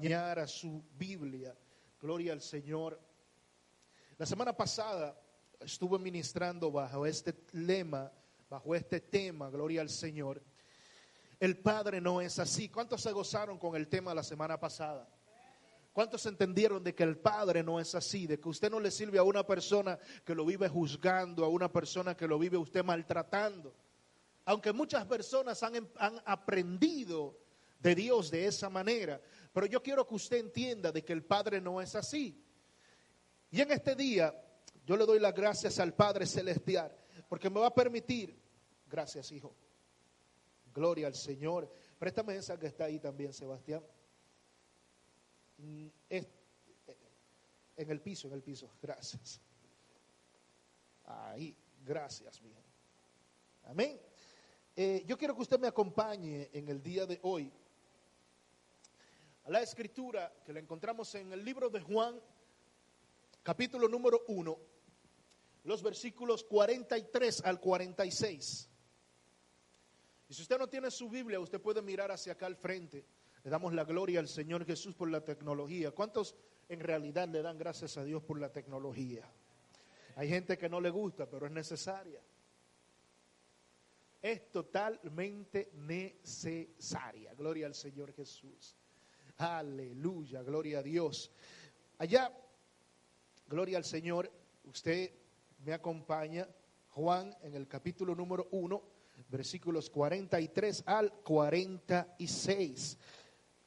a su Biblia. Gloria al Señor. La semana pasada estuve ministrando bajo este lema, bajo este tema, gloria al Señor. El Padre no es así. ¿Cuántos se gozaron con el tema la semana pasada? ¿Cuántos entendieron de que el Padre no es así? De que usted no le sirve a una persona que lo vive juzgando, a una persona que lo vive usted maltratando. Aunque muchas personas han, han aprendido de Dios de esa manera, pero yo quiero que usted entienda de que el Padre no es así. Y en este día yo le doy las gracias al Padre Celestial porque me va a permitir, gracias hijo, gloria al Señor. Préstame esa que está ahí también, Sebastián. Mm, eh, en el piso, en el piso, gracias. Ahí, gracias, mi Amén. Eh, yo quiero que usted me acompañe en el día de hoy la escritura que la encontramos en el libro de Juan, capítulo número 1, los versículos 43 al 46. Y si usted no tiene su Biblia, usted puede mirar hacia acá al frente. Le damos la gloria al Señor Jesús por la tecnología. ¿Cuántos en realidad le dan gracias a Dios por la tecnología? Hay gente que no le gusta, pero es necesaria. Es totalmente necesaria. Gloria al Señor Jesús. Aleluya, gloria a Dios. Allá, gloria al Señor, usted me acompaña, Juan, en el capítulo número 1, versículos 43 al 46.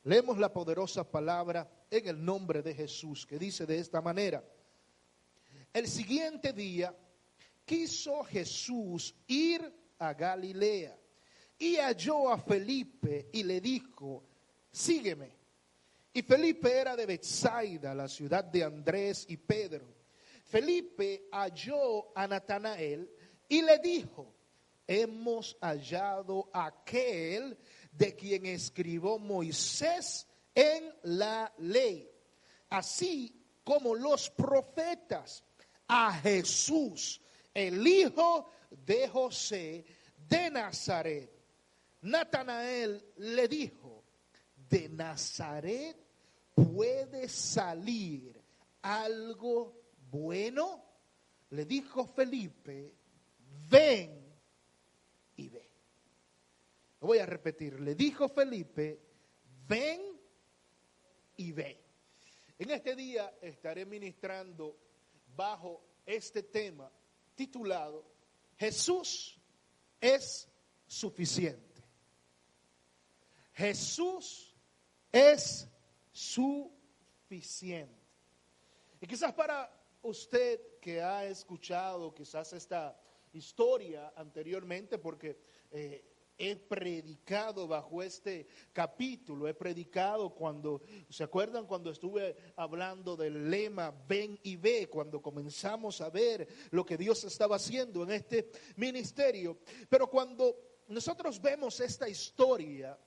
Leemos la poderosa palabra en el nombre de Jesús, que dice de esta manera, el siguiente día quiso Jesús ir a Galilea y halló a Felipe y le dijo, sígueme. Y Felipe era de Bethsaida, la ciudad de Andrés y Pedro. Felipe halló a Natanael y le dijo, hemos hallado aquel de quien escribió Moisés en la ley, así como los profetas, a Jesús, el hijo de José de Nazaret. Natanael le dijo, de Nazaret puede salir algo bueno? Le dijo Felipe, ven y ve. Lo voy a repetir, le dijo Felipe, ven y ve. En este día estaré ministrando bajo este tema titulado Jesús es suficiente. Jesús es suficiente. Y quizás para usted que ha escuchado quizás esta historia anteriormente, porque eh, he predicado bajo este capítulo, he predicado cuando, ¿se acuerdan cuando estuve hablando del lema ven y ve, cuando comenzamos a ver lo que Dios estaba haciendo en este ministerio? Pero cuando nosotros vemos esta historia,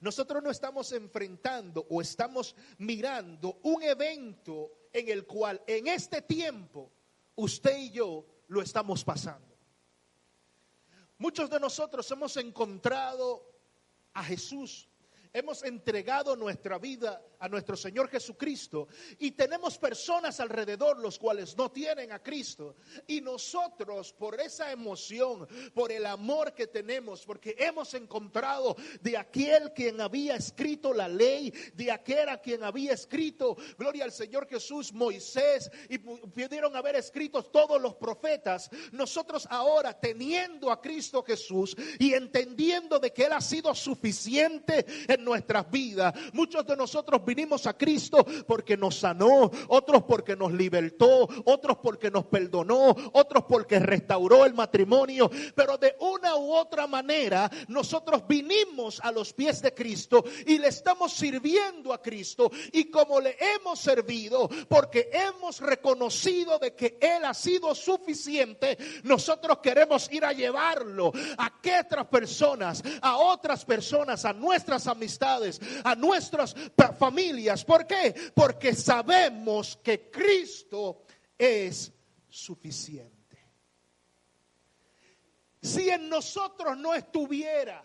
nosotros no estamos enfrentando o estamos mirando un evento en el cual en este tiempo usted y yo lo estamos pasando. Muchos de nosotros hemos encontrado a Jesús hemos entregado nuestra vida a nuestro Señor Jesucristo y tenemos personas alrededor los cuales no tienen a Cristo. Y nosotros por esa emoción, por el amor que tenemos, porque hemos encontrado de aquel quien había escrito la ley, de aquel a quien había escrito, gloria al Señor Jesús, Moisés y pudieron haber escrito todos los profetas, nosotros ahora teniendo a Cristo Jesús y entendiendo de que Él ha sido suficiente en nuestras vidas. Muchos de nosotros vinimos a Cristo porque nos sanó, otros porque nos libertó, otros porque nos perdonó, otros porque restauró el matrimonio, pero de una u otra manera nosotros vinimos a los pies de Cristo y le estamos sirviendo a Cristo y como le hemos servido porque hemos reconocido de que Él ha sido suficiente, nosotros queremos ir a llevarlo a que otras personas, a otras personas, a nuestras amistades a nuestras familias. ¿Por qué? Porque sabemos que Cristo es suficiente. Si en nosotros no estuviera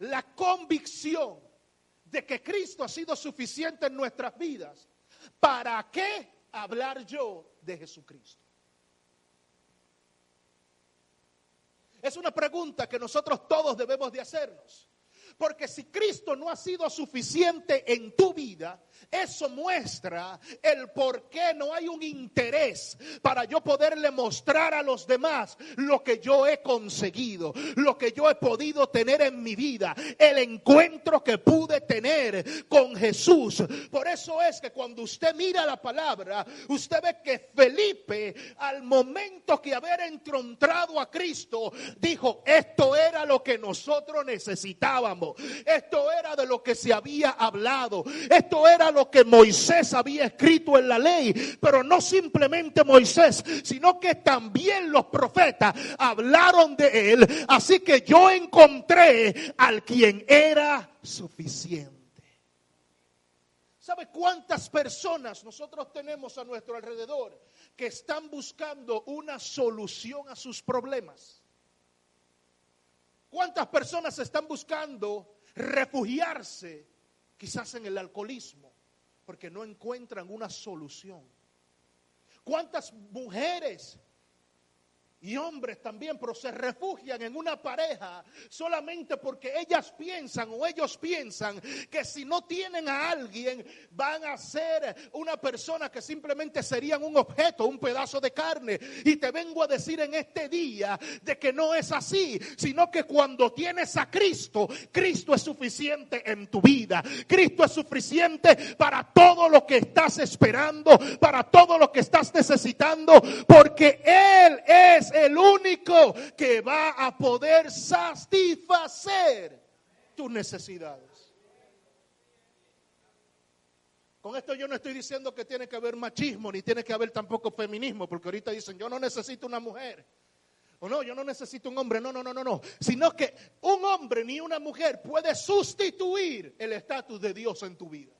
la convicción de que Cristo ha sido suficiente en nuestras vidas, ¿para qué hablar yo de Jesucristo? Es una pregunta que nosotros todos debemos de hacernos. Porque si Cristo no ha sido suficiente en tu vida, eso muestra el por qué no hay un interés para yo poderle mostrar a los demás lo que yo he conseguido, lo que yo he podido tener en mi vida, el encuentro que pude tener con Jesús. Por eso es que cuando usted mira la palabra, usted ve que Felipe, al momento que haber encontrado a Cristo, dijo, esto era lo que nosotros necesitábamos, esto era de lo que se había hablado, esto era lo que Moisés había escrito en la ley, pero no simplemente Moisés, sino que también los profetas hablaron de él. Así que yo encontré al quien era suficiente. ¿Sabe cuántas personas nosotros tenemos a nuestro alrededor que están buscando una solución a sus problemas? ¿Cuántas personas están buscando refugiarse quizás en el alcoholismo? porque no encuentran una solución. ¿Cuántas mujeres y hombres también, pero se refugian en una pareja solamente porque ellas piensan o ellos piensan que si no tienen a alguien van a ser una persona que simplemente serían un objeto, un pedazo de carne. Y te vengo a decir en este día de que no es así, sino que cuando tienes a Cristo, Cristo es suficiente en tu vida. Cristo es suficiente para todo lo que estás esperando, para todo lo que estás necesitando, porque Él es el único que va a poder satisfacer tus necesidades. Con esto yo no estoy diciendo que tiene que haber machismo, ni tiene que haber tampoco feminismo, porque ahorita dicen, yo no necesito una mujer. O no, yo no necesito un hombre. No, no, no, no, no. Sino que un hombre ni una mujer puede sustituir el estatus de Dios en tu vida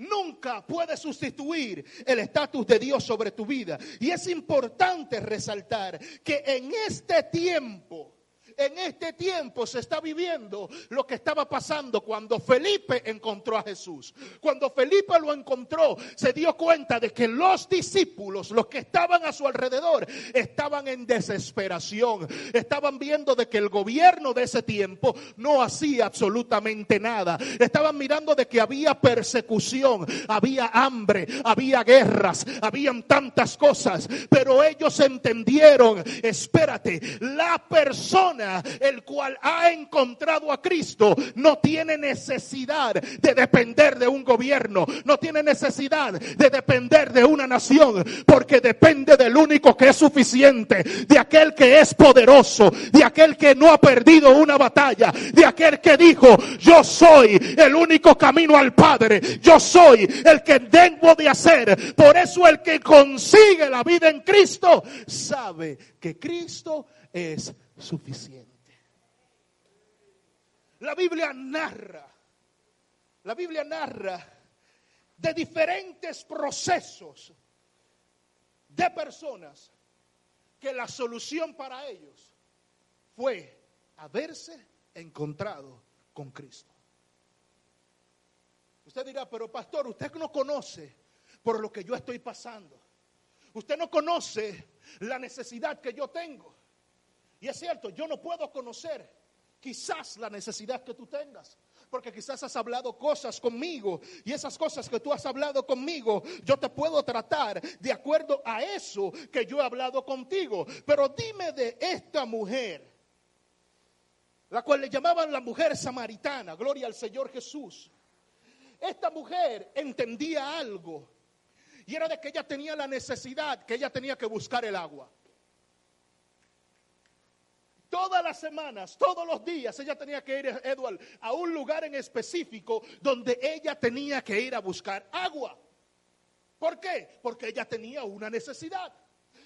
nunca puede sustituir el estatus de Dios sobre tu vida. Y es importante resaltar que en este tiempo en este tiempo se está viviendo lo que estaba pasando cuando Felipe encontró a Jesús. Cuando Felipe lo encontró, se dio cuenta de que los discípulos, los que estaban a su alrededor, estaban en desesperación. Estaban viendo de que el gobierno de ese tiempo no hacía absolutamente nada. Estaban mirando de que había persecución, había hambre, había guerras, habían tantas cosas. Pero ellos entendieron, espérate, la persona el cual ha encontrado a Cristo no tiene necesidad de depender de un gobierno, no tiene necesidad de depender de una nación, porque depende del único que es suficiente, de aquel que es poderoso, de aquel que no ha perdido una batalla, de aquel que dijo, yo soy el único camino al Padre, yo soy el que debo de hacer. Por eso el que consigue la vida en Cristo sabe que Cristo es suficiente. La Biblia narra, la Biblia narra de diferentes procesos de personas que la solución para ellos fue haberse encontrado con Cristo. Usted dirá, pero pastor, usted no conoce por lo que yo estoy pasando. Usted no conoce la necesidad que yo tengo. Y es cierto, yo no puedo conocer quizás la necesidad que tú tengas. Porque quizás has hablado cosas conmigo y esas cosas que tú has hablado conmigo, yo te puedo tratar de acuerdo a eso que yo he hablado contigo. Pero dime de esta mujer, la cual le llamaban la mujer samaritana, gloria al Señor Jesús. Esta mujer entendía algo y era de que ella tenía la necesidad, que ella tenía que buscar el agua. Todas las semanas, todos los días, ella tenía que ir, Edward, a un lugar en específico donde ella tenía que ir a buscar agua. ¿Por qué? Porque ella tenía una necesidad.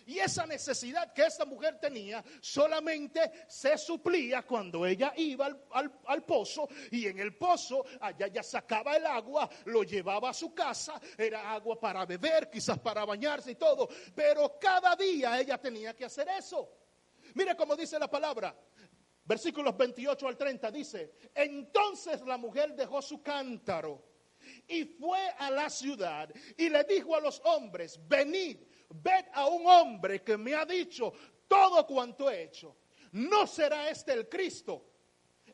Y esa necesidad que esa mujer tenía solamente se suplía cuando ella iba al, al, pozo y en el pozo allá ya sacaba el agua, lo llevaba a su casa, era agua para beber, quizás para bañarse y todo, pero cada día ella tenía que hacer eso. Mire cómo dice la palabra. versículos 28 al 30 dice, entonces la mujer dejó su cántaro y fue a la ciudad y le dijo a los hombres, venid, ved a un hombre que me ha dicho todo cuanto he hecho. ¿No será este el Cristo?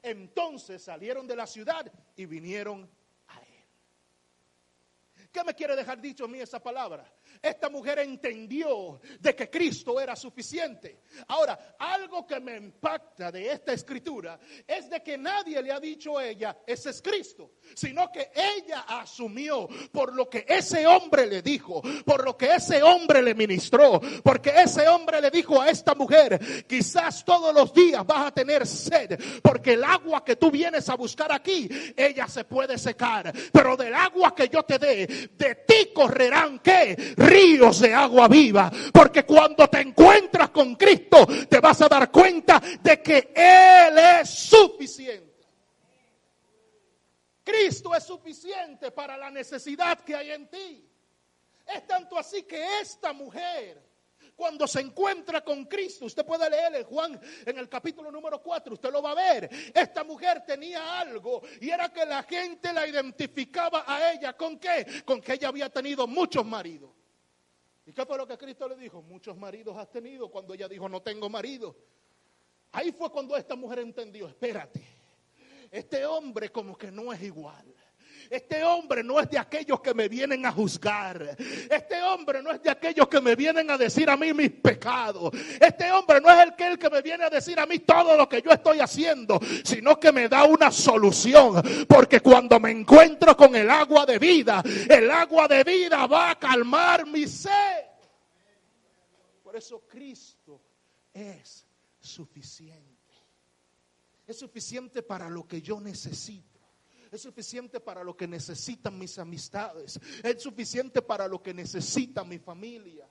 Entonces salieron de la ciudad y vinieron a él. ¿Qué me quiere dejar dicho a mí esa palabra? Esta mujer entendió de que Cristo era suficiente. Ahora, algo que me impacta de esta escritura es de que nadie le ha dicho a ella, ese es Cristo, sino que ella asumió por lo que ese hombre le dijo, por lo que ese hombre le ministró, porque ese hombre le dijo a esta mujer, quizás todos los días vas a tener sed, porque el agua que tú vienes a buscar aquí, ella se puede secar, pero del agua que yo te dé, de ti correrán que ríos de agua viva. Porque cuando te encuentras con Cristo, te vas a dar cuenta de que Él es suficiente. Cristo es suficiente para la necesidad que hay en ti. Es tanto así que esta mujer, cuando se encuentra con Cristo, usted puede leer en Juan en el capítulo número 4, usted lo va a ver. Esta mujer tenía algo y era que la gente la identificaba a ella con qué? Con que ella había tenido muchos maridos. ¿Y qué fue lo que Cristo le dijo? Muchos maridos has tenido cuando ella dijo, no tengo marido. Ahí fue cuando esta mujer entendió, espérate, este hombre como que no es igual. Este hombre no es de aquellos que me vienen a juzgar. Este hombre no es de aquellos que me vienen a decir a mí mis pecados. Este hombre no es el que, el que me viene a decir a mí todo lo que yo estoy haciendo, sino que me da una solución. Porque cuando me encuentro con el agua de vida, el agua de vida va a calmar mi sed. Por eso Cristo es suficiente. Es suficiente para lo que yo necesito. Es suficiente para lo que necesitan mis amistades. Es suficiente para lo que necesita mi familia.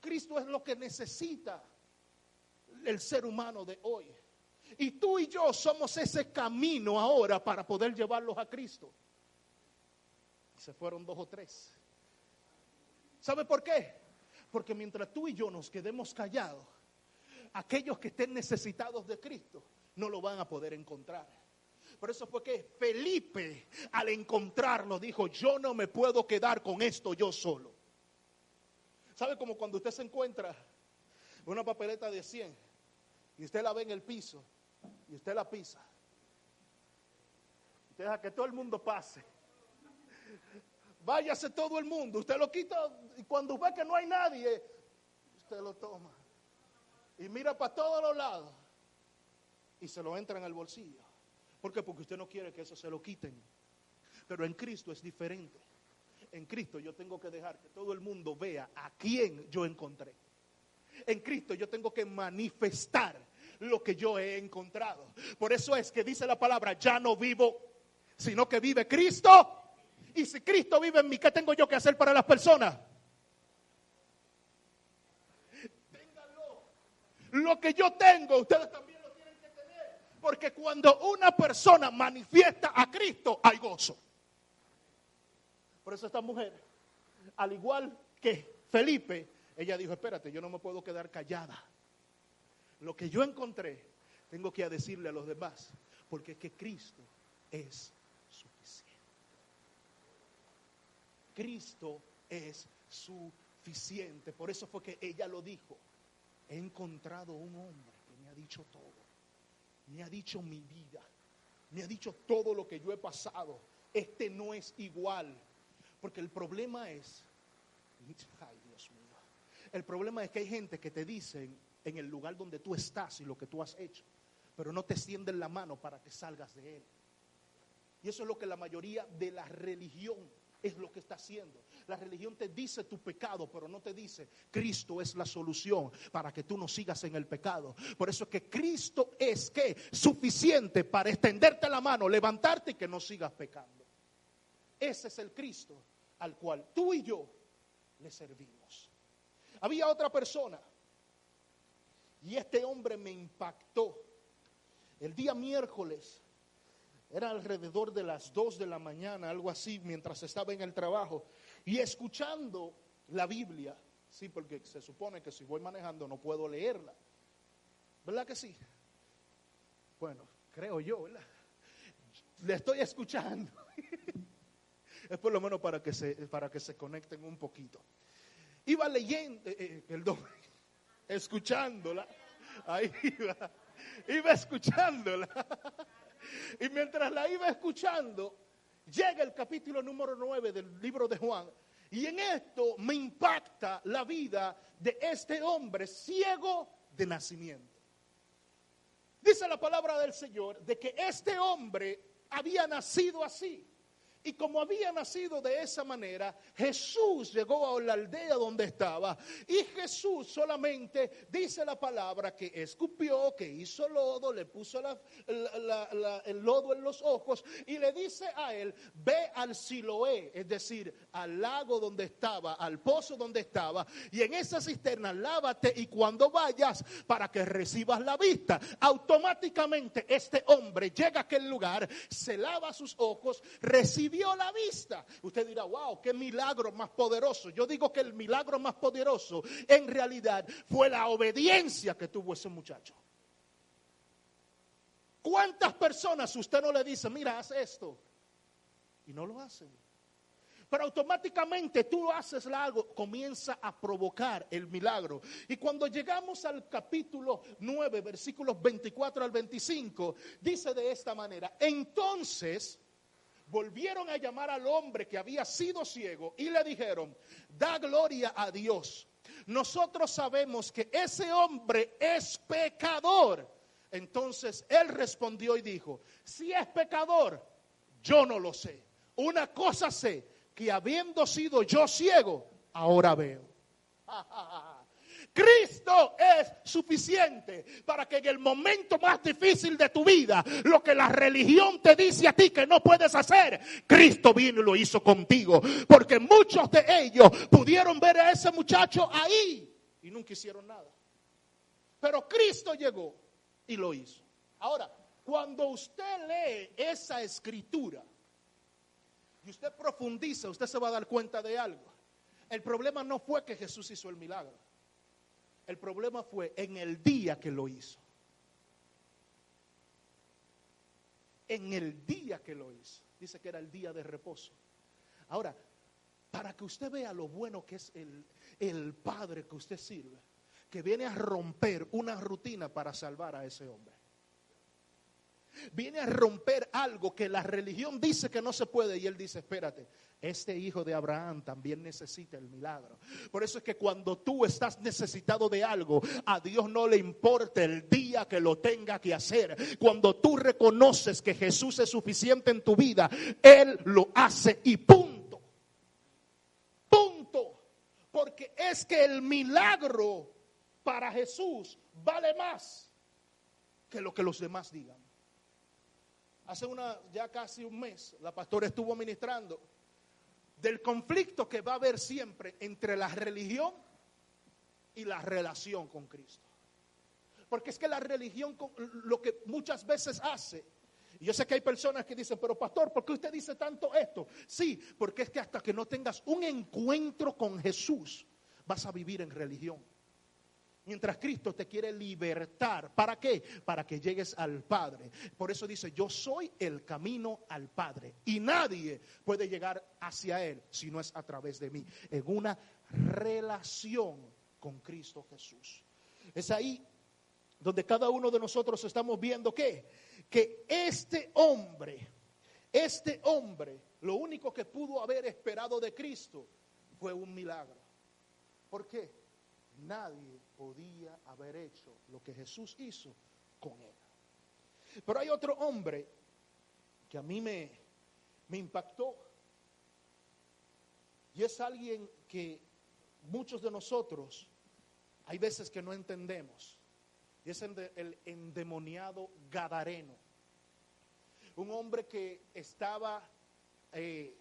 Cristo es lo que necesita el ser humano de hoy. Y tú y yo somos ese camino ahora para poder llevarlos a Cristo. Se fueron dos o tres. ¿Sabe por qué? Porque mientras tú y yo nos quedemos callados, aquellos que estén necesitados de Cristo no lo van a poder encontrar. Por eso fue que Felipe, al encontrarlo, dijo, yo no me puedo quedar con esto yo solo. ¿Sabe como cuando usted se encuentra una papeleta de 100 y usted la ve en el piso y usted la pisa? Usted deja que todo el mundo pase. Váyase todo el mundo. Usted lo quita y cuando ve que no hay nadie, usted lo toma. Y mira para todos los lados y se lo entra en el bolsillo. ¿Por qué? Porque usted no quiere que eso se lo quiten. Pero en Cristo es diferente. En Cristo yo tengo que dejar que todo el mundo vea a quién yo encontré. En Cristo yo tengo que manifestar lo que yo he encontrado. Por eso es que dice la palabra, ya no vivo, sino que vive Cristo. Y si Cristo vive en mí, ¿qué tengo yo que hacer para las personas? Ténganlo. Lo que yo tengo, ustedes también porque cuando una persona manifiesta a Cristo, hay gozo. Por eso esta mujer, al igual que Felipe, ella dijo, espérate, yo no me puedo quedar callada. Lo que yo encontré, tengo que decirle a los demás, porque es que Cristo es suficiente. Cristo es suficiente. Por eso fue que ella lo dijo. He encontrado un hombre que me ha dicho todo me ha dicho mi vida, me ha dicho todo lo que yo he pasado. Este no es igual. Porque el problema es, ay Dios mío, el problema es que hay gente que te dicen en el lugar donde tú estás y lo que tú has hecho, pero no te extienden la mano para que salgas de él. Y eso es lo que la mayoría de la religión es lo que está haciendo. La religión te dice tu pecado, pero no te dice Cristo es la solución para que tú no sigas en el pecado. Por eso es que Cristo es que suficiente para extenderte la mano, levantarte y que no sigas pecando. Ese es el Cristo al cual tú y yo le servimos. Había otra persona y este hombre me impactó. El día miércoles era alrededor de las 2 de la mañana, algo así, mientras estaba en el trabajo y escuchando la Biblia. Sí, porque se supone que si voy manejando no puedo leerla. ¿Verdad que sí? Bueno, creo yo, ¿verdad? Le estoy escuchando. es por lo menos para que se, para que se conecten un poquito. Iba leyendo, eh, eh, perdón, escuchándola. Ahí iba, iba escuchándola. Y mientras la iba escuchando, llega el capítulo número 9 del libro de Juan. Y en esto me impacta la vida de este hombre ciego de nacimiento. Dice la palabra del Señor de que este hombre había nacido así. Y como había nacido de esa manera, Jesús llegó a la aldea donde estaba. Y Jesús solamente dice la palabra que escupió, que hizo lodo, le puso el lodo en los ojos y le dice a él, ve al Siloé, es decir, al lago donde estaba, al pozo donde estaba, y en esa cisterna lávate y cuando vayas para que recibas la vista, automáticamente este hombre llega a aquel lugar, se lava sus ojos, recibe la vista. Usted dirá, wow, qué milagro más poderoso. Yo digo que el milagro más poderoso en realidad fue la obediencia que tuvo ese muchacho. ¿Cuántas personas usted no le dice, mira, haz esto? Y no lo hacen. Pero automáticamente tú haces algo, comienza a provocar el milagro. Y cuando llegamos al capítulo 9, versículos 24 al 25, dice de esta manera, entonces volvieron a llamar al hombre que había sido ciego y le dijeron, da gloria a Dios. Nosotros sabemos que ese hombre es pecador. Entonces él respondió y dijo, si es pecador, yo no lo sé. Una cosa sé, que habiendo sido yo ciego, ahora veo. Cristo es suficiente para que en el momento más difícil de tu vida, lo que la religión te dice a ti que no puedes hacer, Cristo vino y lo hizo contigo. Porque muchos de ellos pudieron ver a ese muchacho ahí y nunca hicieron nada. Pero Cristo llegó y lo hizo. Ahora, cuando usted lee esa escritura y usted profundiza, usted se va a dar cuenta de algo. El problema no fue que Jesús hizo el milagro. El problema fue en el día que lo hizo. En el día que lo hizo. Dice que era el día de reposo. Ahora, para que usted vea lo bueno que es el, el Padre que usted sirve, que viene a romper una rutina para salvar a ese hombre. Viene a romper algo que la religión dice que no se puede y él dice, espérate, este hijo de Abraham también necesita el milagro. Por eso es que cuando tú estás necesitado de algo, a Dios no le importa el día que lo tenga que hacer. Cuando tú reconoces que Jesús es suficiente en tu vida, Él lo hace y punto. Punto. Porque es que el milagro para Jesús vale más que lo que los demás digan. Hace una, ya casi un mes, la pastora estuvo ministrando del conflicto que va a haber siempre entre la religión y la relación con Cristo. Porque es que la religión lo que muchas veces hace, y yo sé que hay personas que dicen, pero pastor, ¿por qué usted dice tanto esto? Sí, porque es que hasta que no tengas un encuentro con Jesús, vas a vivir en religión. Mientras Cristo te quiere libertar. ¿Para qué? Para que llegues al Padre. Por eso dice, yo soy el camino al Padre. Y nadie puede llegar hacia Él si no es a través de mí. En una relación con Cristo Jesús. Es ahí donde cada uno de nosotros estamos viendo que, que este hombre, este hombre, lo único que pudo haber esperado de Cristo fue un milagro. ¿Por qué? Nadie podía haber hecho lo que Jesús hizo con él. Pero hay otro hombre que a mí me, impactó. Y es alguien que muchos de nosotros hay veces que no entendemos. Y es el, endemoniado Gadareno. Un hombre que estaba eh,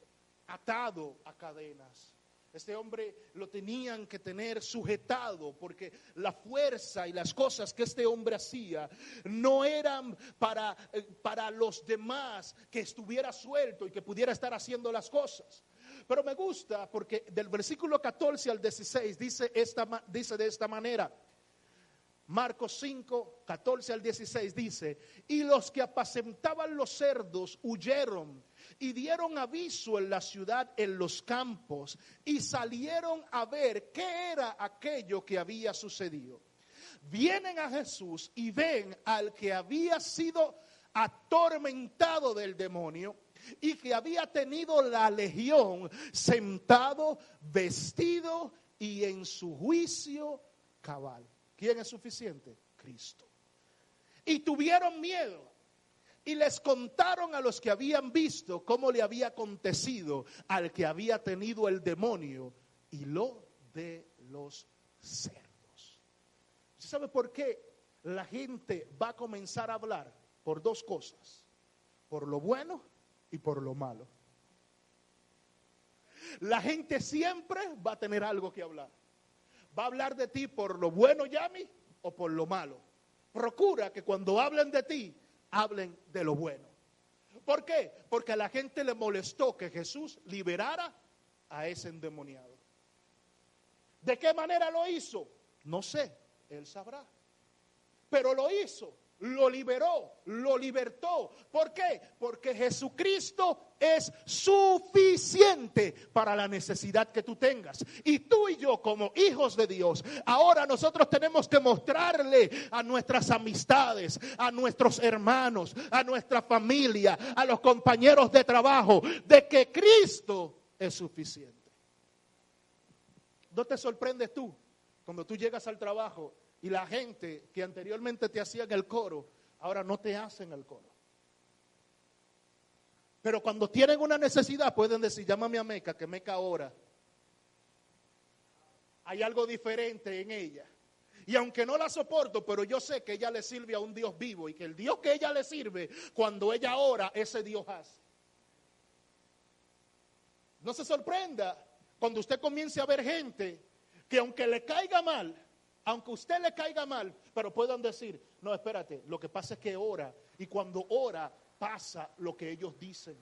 atado a cadenas este hombre lo tenían que tener sujetado porque la fuerza y las cosas que este hombre hacía no eran para, eh, para los demás que estuviera suelto y que pudiera estar haciendo las cosas. Pero me gusta porque del versículo 14 al 16 dice, esta, dice de esta manera, Marcos 5, 14 al 16 dice, y los que apacentaban los cerdos huyeron y dieron aviso en la ciudad, en los campos, y salieron a ver qué era aquello que había sucedido. Vienen a Jesús y ven al que había sido atormentado del demonio y que había tenido la legión sentado, vestido y en su juicio cabal. ¿Quién es suficiente? Cristo. Y tuvieron miedo. Y les contaron a los que habían visto cómo le había acontecido al que había tenido el demonio y lo de los cerdos. ¿Usted sabe por qué la gente va a comenzar a hablar? Por dos cosas. Por lo bueno y por lo malo. La gente siempre va a tener algo que hablar va a hablar de ti por lo bueno, Yami, o por lo malo. Procura que cuando hablen de ti, hablen de lo bueno. ¿Por qué? Porque a la gente le molestó que Jesús liberara a ese endemoniado. ¿De qué manera lo hizo? No sé, él sabrá. Pero lo hizo lo liberó, lo libertó. ¿Por qué? Porque Jesucristo es suficiente para la necesidad que tú tengas. Y tú y yo como hijos de Dios, ahora nosotros tenemos que mostrarle a nuestras amistades, a nuestros hermanos, a nuestra familia, a los compañeros de trabajo, de que Cristo es suficiente. ¿No te sorprendes tú cuando tú llegas al trabajo y la gente que anteriormente te hacían el coro, ahora no te hacen el coro. Pero cuando tienen una necesidad pueden decir, llámame a Meca, que Meca ahora. Hay algo diferente en ella. Y aunque no la soporto, pero yo sé que ella le sirve a un Dios vivo y que el Dios que ella le sirve, cuando ella ora, ese Dios hace. No se sorprenda cuando usted comience a ver gente que aunque le caiga mal, aunque usted le caiga mal, pero puedan decir, no, espérate, lo que pasa es que ora y cuando ora pasa lo que ellos dicen.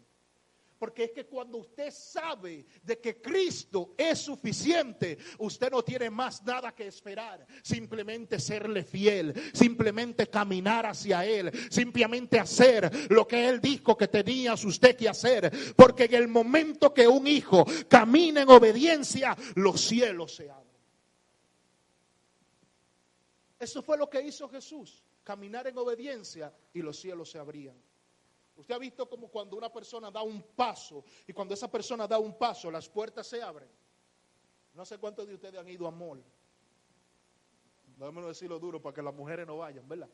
Porque es que cuando usted sabe de que Cristo es suficiente, usted no tiene más nada que esperar. Simplemente serle fiel, simplemente caminar hacia Él, simplemente hacer lo que Él dijo que tenía usted que hacer. Porque en el momento que un hijo camina en obediencia, los cielos se abren. Eso fue lo que hizo Jesús, caminar en obediencia y los cielos se abrían. Usted ha visto como cuando una persona da un paso y cuando esa persona da un paso las puertas se abren. No sé cuántos de ustedes han ido a mall. Déjame decirlo duro para que las mujeres no vayan, ¿verdad?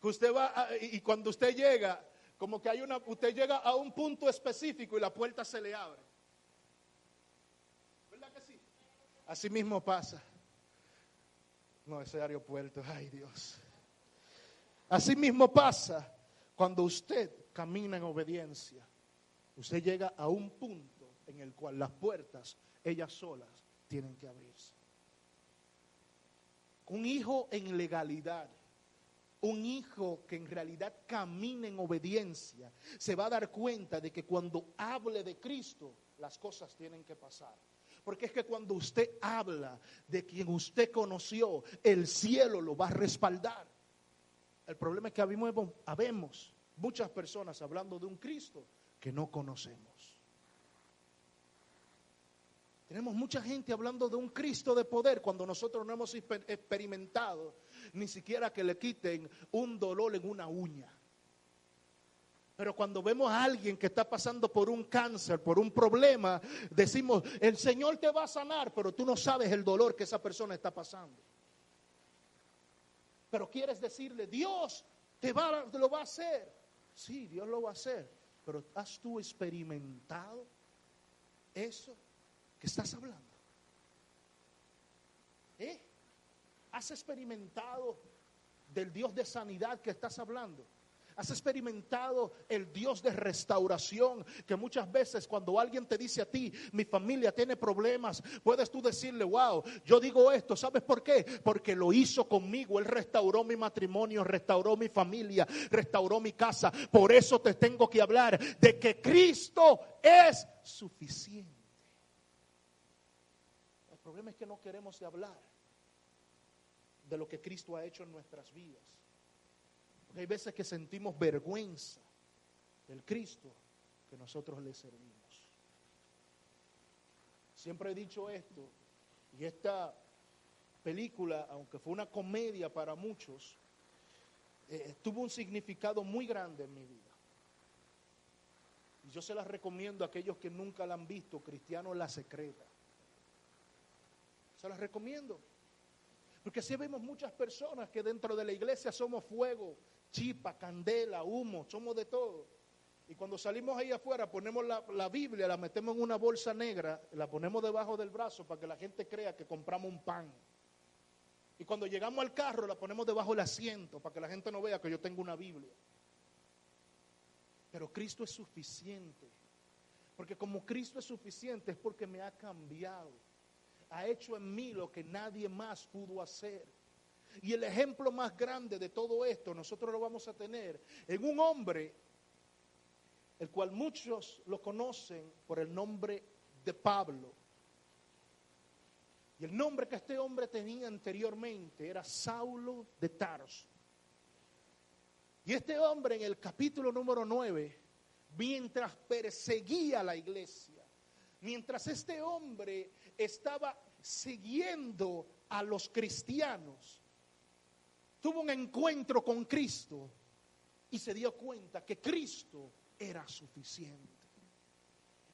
Que usted va y cuando usted llega, como que hay una, usted llega a un punto específico y la puerta se le abre. ¿Verdad que sí? Así mismo pasa. No, ese aeropuerto, ay Dios. Así mismo pasa cuando usted camina en obediencia. Usted llega a un punto en el cual las puertas, ellas solas, tienen que abrirse. Un hijo en legalidad, un hijo que en realidad camina en obediencia, se va a dar cuenta de que cuando hable de Cristo, las cosas tienen que pasar. Porque es que cuando usted habla de quien usted conoció, el cielo lo va a respaldar. El problema es que habemos, muchas personas hablando de un Cristo que no conocemos. Tenemos mucha gente hablando de un Cristo de poder cuando nosotros no hemos experimentado ni siquiera que le quiten un dolor en una uña. Pero cuando vemos a alguien que está pasando por un cáncer, por un problema, decimos, el Señor te va a sanar, pero tú no sabes el dolor que esa persona está pasando. Pero quieres decirle, Dios te, va, lo va a hacer. Sí, Dios lo va a hacer. Pero ¿has tú experimentado eso que estás hablando? ¿Eh? ¿Has experimentado del Dios de sanidad que estás hablando? Has experimentado el Dios de restauración que muchas veces cuando alguien te dice a ti, mi familia tiene problemas, puedes tú decirle, wow, yo digo esto, ¿sabes por qué? Porque lo hizo conmigo, Él restauró mi matrimonio, restauró mi familia, restauró mi casa. Por eso te tengo que hablar de que Cristo es suficiente. El problema es que no queremos hablar de lo que Cristo ha hecho en nuestras vidas. Hay veces que sentimos vergüenza del Cristo que nosotros le servimos. Siempre he dicho esto, y esta película, aunque fue una comedia para muchos, eh, tuvo un significado muy grande en mi vida. Y yo se las recomiendo a aquellos que nunca la han visto, Cristiano La Secreta. Se las recomiendo. Porque así vemos muchas personas que dentro de la iglesia somos fuego, chipa, candela, humo, somos de todo. Y cuando salimos ahí afuera, ponemos la, la, Biblia, la metemos en una bolsa negra, la ponemos debajo del brazo para que la gente crea que compramos un pan. Y cuando llegamos al carro, la ponemos debajo del asiento para que la gente no vea que yo tengo una Biblia. Pero Cristo es suficiente. Porque como Cristo es suficiente es porque me ha cambiado. Ha hecho en mí lo que nadie más pudo hacer. Y el ejemplo más grande de todo esto nosotros lo vamos a tener en un hombre, el cual muchos lo conocen por el nombre de Pablo. Y el nombre que este hombre tenía anteriormente era Saulo de Tarso. Y este hombre en el capítulo número 9, mientras perseguía a la iglesia, mientras este hombre estaba siguiendo a los cristianos, tuvo un encuentro con Cristo y se dio cuenta que Cristo era suficiente.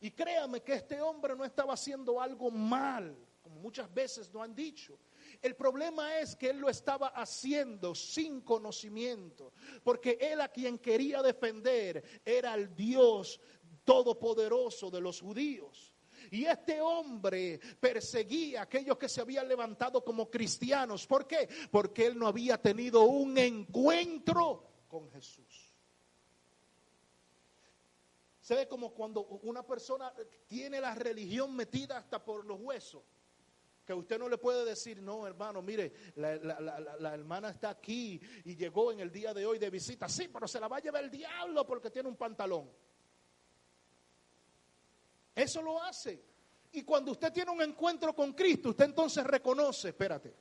Y créame que este hombre no estaba haciendo algo mal como muchas veces lo han dicho. El problema es que él lo estaba haciendo sin conocimiento, porque él a quien quería defender era el Dios todopoderoso de los judíos. Y este hombre perseguía a aquellos que se habían levantado como cristianos. ¿Por qué? Porque él no había tenido un encuentro con Jesús. Se ve como cuando una persona tiene la religión metida hasta por los huesos que usted no le puede decir, no, hermano, mire, la, hermana está aquí y llegó en el día de hoy de visita. Sí, pero se la va a llevar el diablo porque tiene un pantalón. Eso lo hace. Y cuando usted tiene un encuentro con Cristo, usted entonces reconoce, espérate,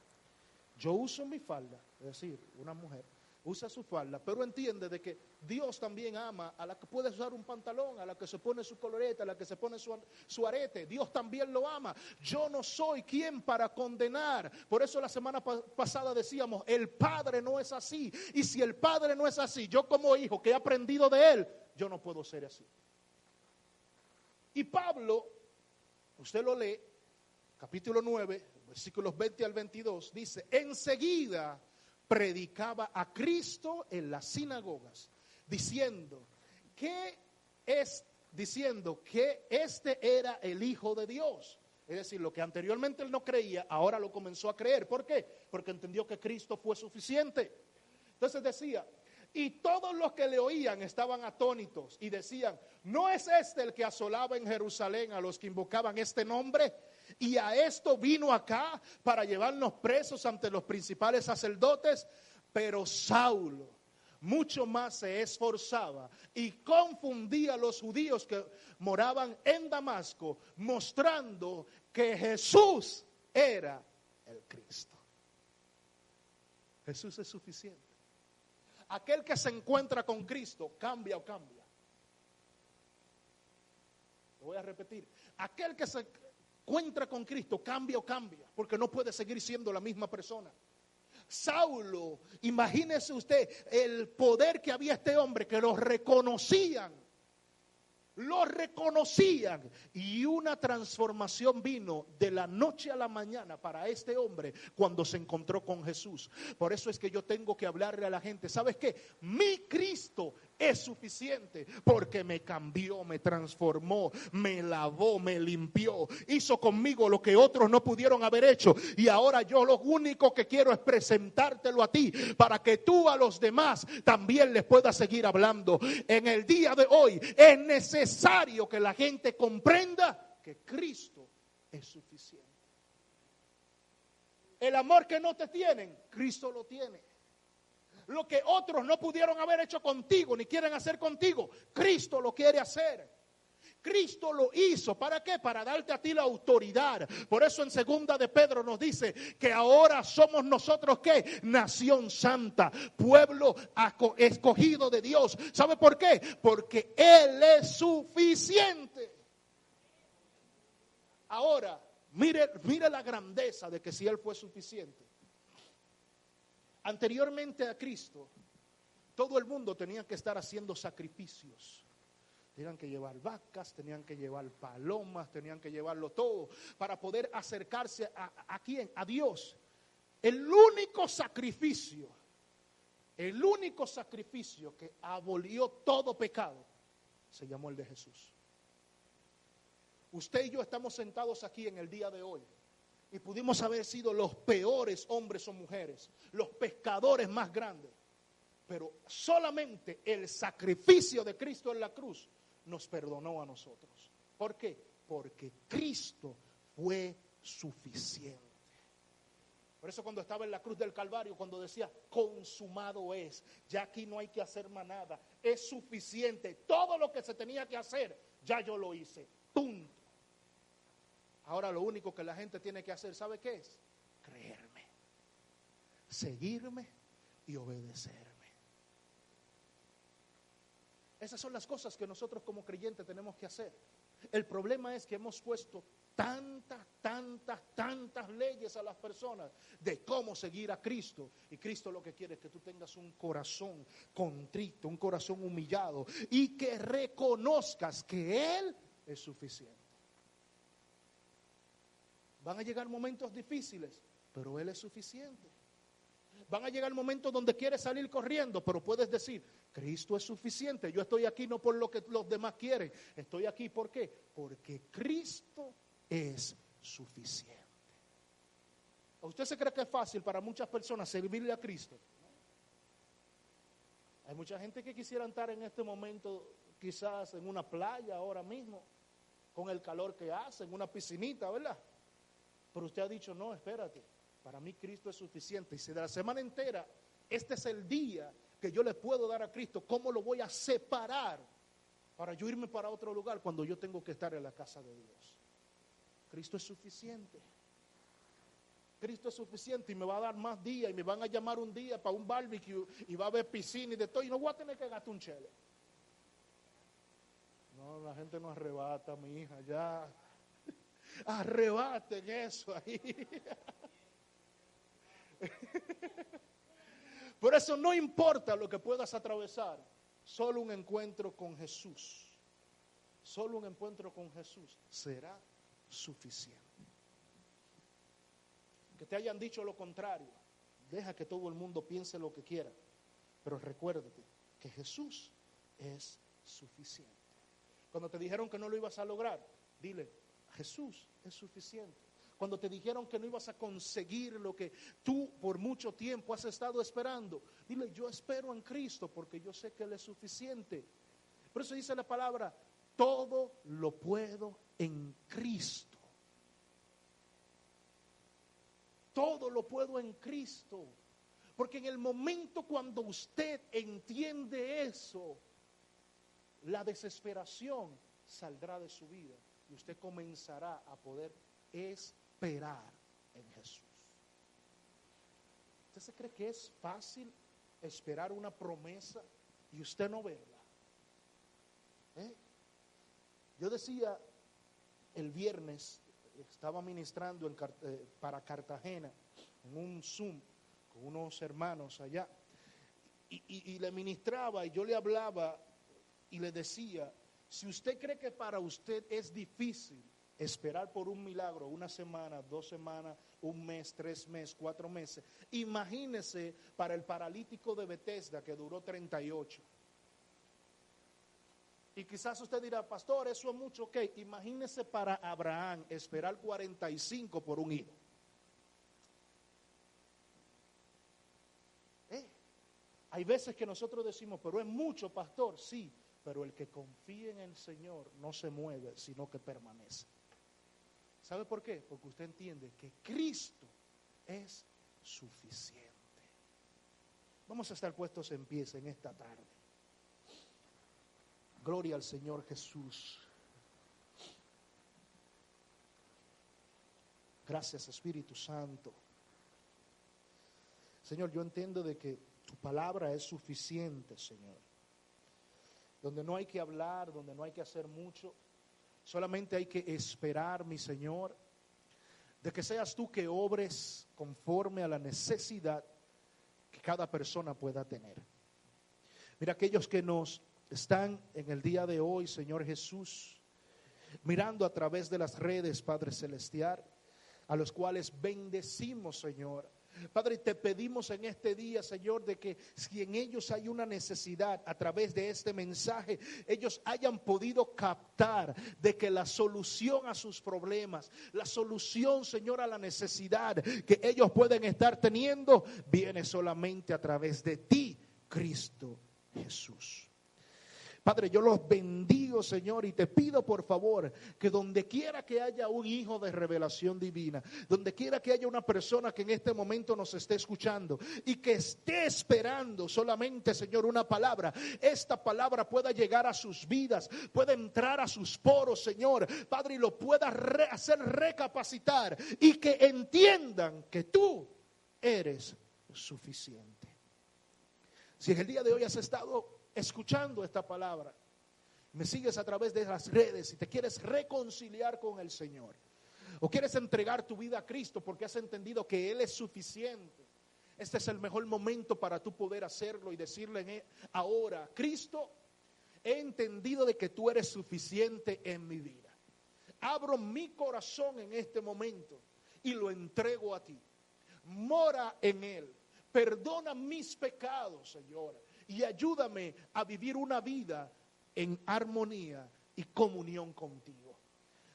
yo uso mi falda, es decir, una mujer, usa su falda, pero entiende de que Dios también ama a la que puede usar un pantalón, a la que se pone su coloreta, a la que se pone su, su, arete. Dios también lo ama. Yo no soy quien para condenar. Por eso la semana pasada decíamos, el Padre no es así. Y si el Padre no es así, yo como hijo que he aprendido de Él, yo no puedo ser así. Y Pablo, usted lo lee, capítulo 9, versículos 20 al 22, dice, enseguida predicaba a Cristo en las sinagogas, diciendo que es diciendo que este era el hijo de Dios. Es decir, lo que anteriormente él no creía, ahora lo comenzó a creer. ¿Por qué? Porque entendió que Cristo fue suficiente. Entonces decía, y todos los que le oían estaban atónitos y decían, ¿no es este el que asolaba en Jerusalén a los que invocaban este nombre? Y a esto vino acá para llevarnos presos ante los principales sacerdotes. Pero Saulo mucho más se esforzaba y confundía a los judíos que moraban en Damasco, mostrando que Jesús era el Cristo. Jesús es suficiente. Aquel que se encuentra con Cristo cambia o cambia. Lo voy a repetir. Aquel que se encuentra con Cristo, cambia o cambia, porque no puede seguir siendo la misma persona. Saulo, imagínese usted el poder que había este hombre, que lo reconocían lo reconocían y una transformación vino de la noche a la mañana para este hombre cuando se encontró con Jesús. Por eso es que yo tengo que hablarle a la gente, ¿sabes qué? Mi Cristo es suficiente porque me cambió, me transformó, me lavó, me limpió, hizo conmigo lo que otros no pudieron haber hecho y ahora yo lo único que quiero es presentártelo a ti para que tú a los demás también les puedas seguir hablando. En el día de hoy es necesario que la gente comprenda que Cristo es suficiente. El amor que no te tienen, Cristo lo tiene. Lo que otros no pudieron haber hecho contigo ni quieren hacer contigo, Cristo lo quiere hacer. Cristo lo hizo. ¿Para qué? Para darte a ti la autoridad. Por eso en segunda de Pedro nos dice que ahora somos nosotros qué? Nación santa, pueblo escogido de Dios. ¿Sabe por qué? Porque Él es suficiente. Ahora, mire, mire la grandeza de que si Él fue suficiente. Anteriormente a Cristo, todo el mundo tenía que estar haciendo sacrificios. Tenían que llevar vacas, tenían que llevar palomas, tenían que llevarlo todo para poder acercarse a, a quién, a Dios. El único sacrificio, el único sacrificio que abolió todo pecado se llamó el de Jesús. Usted y yo estamos sentados aquí en el día de hoy y pudimos haber sido los peores hombres o mujeres, los pescadores más grandes. Pero solamente el sacrificio de Cristo en la cruz nos perdonó a nosotros. ¿Por qué? Porque Cristo fue suficiente. Por eso cuando estaba en la cruz del Calvario, cuando decía, consumado es, ya aquí no hay que hacer más nada, es suficiente, todo lo que se tenía que hacer, ya yo lo hice, punto. Ahora lo único que la gente tiene que hacer, ¿sabe qué es? Creerme, seguirme y obedecerme. Esas son las cosas que nosotros como creyentes tenemos que hacer. El problema es que hemos puesto tantas, tantas, tantas leyes a las personas de cómo seguir a Cristo. Y Cristo lo que quiere es que tú tengas un corazón contrito, un corazón humillado y que reconozcas que Él es suficiente. Van a llegar momentos difíciles, pero Él es suficiente. Van a llegar momentos donde quieres salir corriendo, pero puedes decir, Cristo es suficiente. Yo estoy aquí no por lo que los demás quieren. Estoy aquí ¿por qué? Porque Cristo es suficiente. usted se cree que es fácil para muchas personas servirle a Cristo? Hay mucha gente que quisiera estar en este momento quizás en una playa ahora mismo, con el calor que hace, en una piscinita, ¿verdad? Pero usted ha dicho, no, espérate, para mí Cristo es suficiente. Y si de la semana entera, este es el día que yo le puedo dar a Cristo, ¿cómo lo voy a separar para yo irme para otro lugar cuando yo tengo que estar en la casa de Dios? Cristo es suficiente. Cristo es suficiente y me va a dar más días y me van a llamar un día para un barbecue y va a haber piscina y de todo y no voy a tener que gastar un chele. No, la gente no arrebata, mi hija, ya. Arrebaten eso ahí. Por eso no importa lo que puedas atravesar, solo un encuentro con Jesús, solo un encuentro con Jesús será suficiente. Que te hayan dicho lo contrario, deja que todo el mundo piense lo que quiera, pero recuérdate que Jesús es suficiente. Cuando te dijeron que no lo ibas a lograr, dile, Jesús es suficiente cuando te dijeron que no ibas a conseguir lo que tú por mucho tiempo has estado esperando. Dile, yo espero en Cristo porque yo sé que Él es suficiente. Por eso dice la palabra, todo lo puedo en Cristo. Todo lo puedo en Cristo. Porque en el momento cuando usted entiende eso, la desesperación saldrá de su vida y usted comenzará a poder esperar en Jesús. ¿Usted se cree que es fácil esperar una promesa y usted no verla? ¿Eh? Yo decía el viernes, estaba ministrando eh, para Cartagena en un Zoom con unos hermanos allá y le ministraba y yo le hablaba y le decía, si usted cree que para usted es difícil esperar por un milagro una semana, dos semanas, un mes, tres meses, cuatro meses. Imagínese para el paralítico de Bethesda que duró 38. Y quizás usted dirá, pastor, eso es mucho, ok. Imagínese para Abraham esperar 45 por un hijo. Eh, hay veces que nosotros decimos, pero es mucho, pastor, sí, pero el que confía en el Señor no se mueve, sino que permanece. ¿Sabe por qué? Porque usted entiende que Cristo es suficiente. Vamos a estar puestos en pies en esta tarde. Gloria al Señor Jesús. Gracias Espíritu Santo. Señor, yo entiendo de que tu palabra es suficiente, Señor. Donde no hay que hablar, donde no hay que hacer mucho, solamente hay que esperar, mi Señor, de que seas tú que obres conforme a la necesidad que cada persona pueda tener. Mira, aquellos que nos están en el día de hoy, Señor Jesús, mirando a través de las redes, Padre Celestial, a los cuales bendecimos, Señor Padre, te pedimos en este día, Señor, de que si en ellos hay una necesidad a través de este mensaje, ellos hayan podido captar de que la solución a sus problemas, la solución, Señor, a la necesidad que ellos pueden estar teniendo, viene solamente a través de ti, Cristo Jesús. Padre, yo los bendigo, Señor, y te pido por favor que donde quiera que haya un hijo de revelación divina, donde quiera que haya una persona que en este momento nos esté escuchando y que esté esperando solamente, Señor, una palabra, esta palabra pueda llegar a sus vidas, pueda entrar a sus poros, Señor, Padre, y lo pueda hacer recapacitar y que entiendan que tú eres suficiente. Si en el día de hoy has estado escuchando esta palabra, me sigues a través de las redes y te quieres reconciliar con el Señor, o quieres entregar tu vida a Cristo porque has entendido que Él es suficiente, este es el mejor momento para tú poder hacerlo y decirle ahora, Cristo, he entendido de que tú eres suficiente en mi vida. Abro mi corazón en este momento y lo entrego a ti. Mora en Él. Perdona mis pecados, Señor y ayúdame a vivir una vida en armonía y comunión contigo.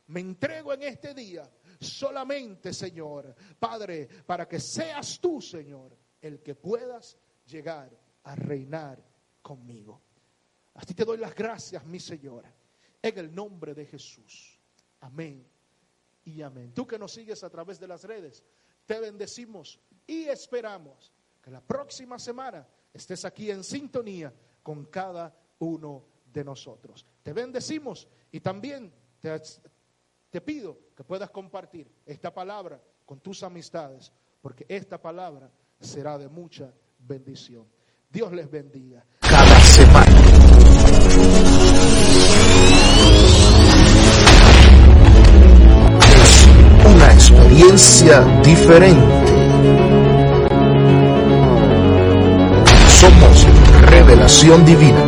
Me entrego en este día solamente, Señor, Padre, para que seas tú, Señor, el que puedas llegar a reinar conmigo. Así te doy las gracias, mi Señor, en el nombre de Jesús. Amén y amén. Tú que nos sigues a través de las redes, te bendecimos y esperamos que la próxima semana estés aquí en sintonía con cada uno de nosotros. Te bendecimos y también te, pido que puedas compartir esta palabra con tus amistades, porque esta palabra será de mucha bendición. Dios les bendiga. Cada semana. una experiencia diferente Revelación Divina.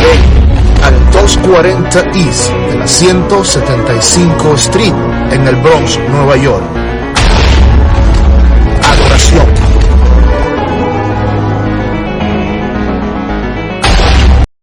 Ven al 240 East de la 175 Street en el Bronx, Nueva York